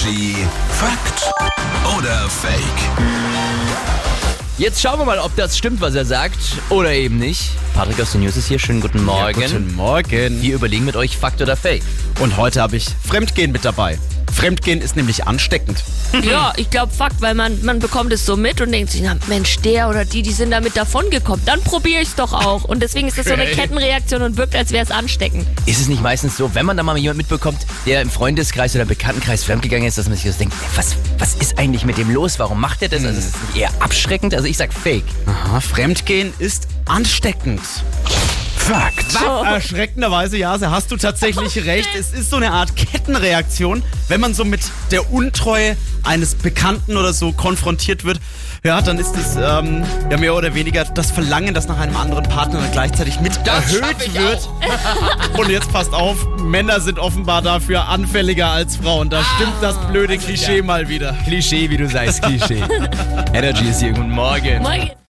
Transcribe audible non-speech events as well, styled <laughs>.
Energy Fakt oder Fake? Jetzt schauen wir mal, ob das stimmt, was er sagt oder eben nicht. Patrick aus den News ist hier. Schönen guten Morgen. Guten Morgen. Wir überlegen mit euch Fakt oder Fake. Und heute habe ich Fremdgehen mit dabei. Fremdgehen ist nämlich ansteckend. Ja, ich glaube Fakt, weil man, man bekommt es so mit und denkt sich, na Mensch, der oder die, die sind damit davongekommen. Dann probiere ich es doch auch. Und deswegen ist das so eine Kettenreaktion und wirkt, als wäre es ansteckend. Ist es nicht meistens so, wenn man da mal jemand mitbekommt, der im Freundeskreis oder Bekanntenkreis fremdgegangen ist, dass man sich so denkt, was, was ist eigentlich mit dem los? Warum macht er das? Also ist es nicht eher abschreckend? Also ich sag Fake. Aha, Fremdgehen ist ansteckend. Fakt. Erschreckenderweise, ja, hast du tatsächlich recht. Es ist so eine Art Kettenreaktion, wenn man so mit der Untreue eines Bekannten oder so konfrontiert wird. Ja, dann ist es ähm, ja mehr oder weniger das Verlangen, das nach einem anderen Partner gleichzeitig mit Das erhöht ich wird. Und jetzt passt auf, Männer sind offenbar dafür anfälliger als Frauen. Da stimmt das blöde Klischee mal wieder. Klischee, wie du sagst, Klischee. <laughs> Energy ist hier. Guten Morgen. Morgen.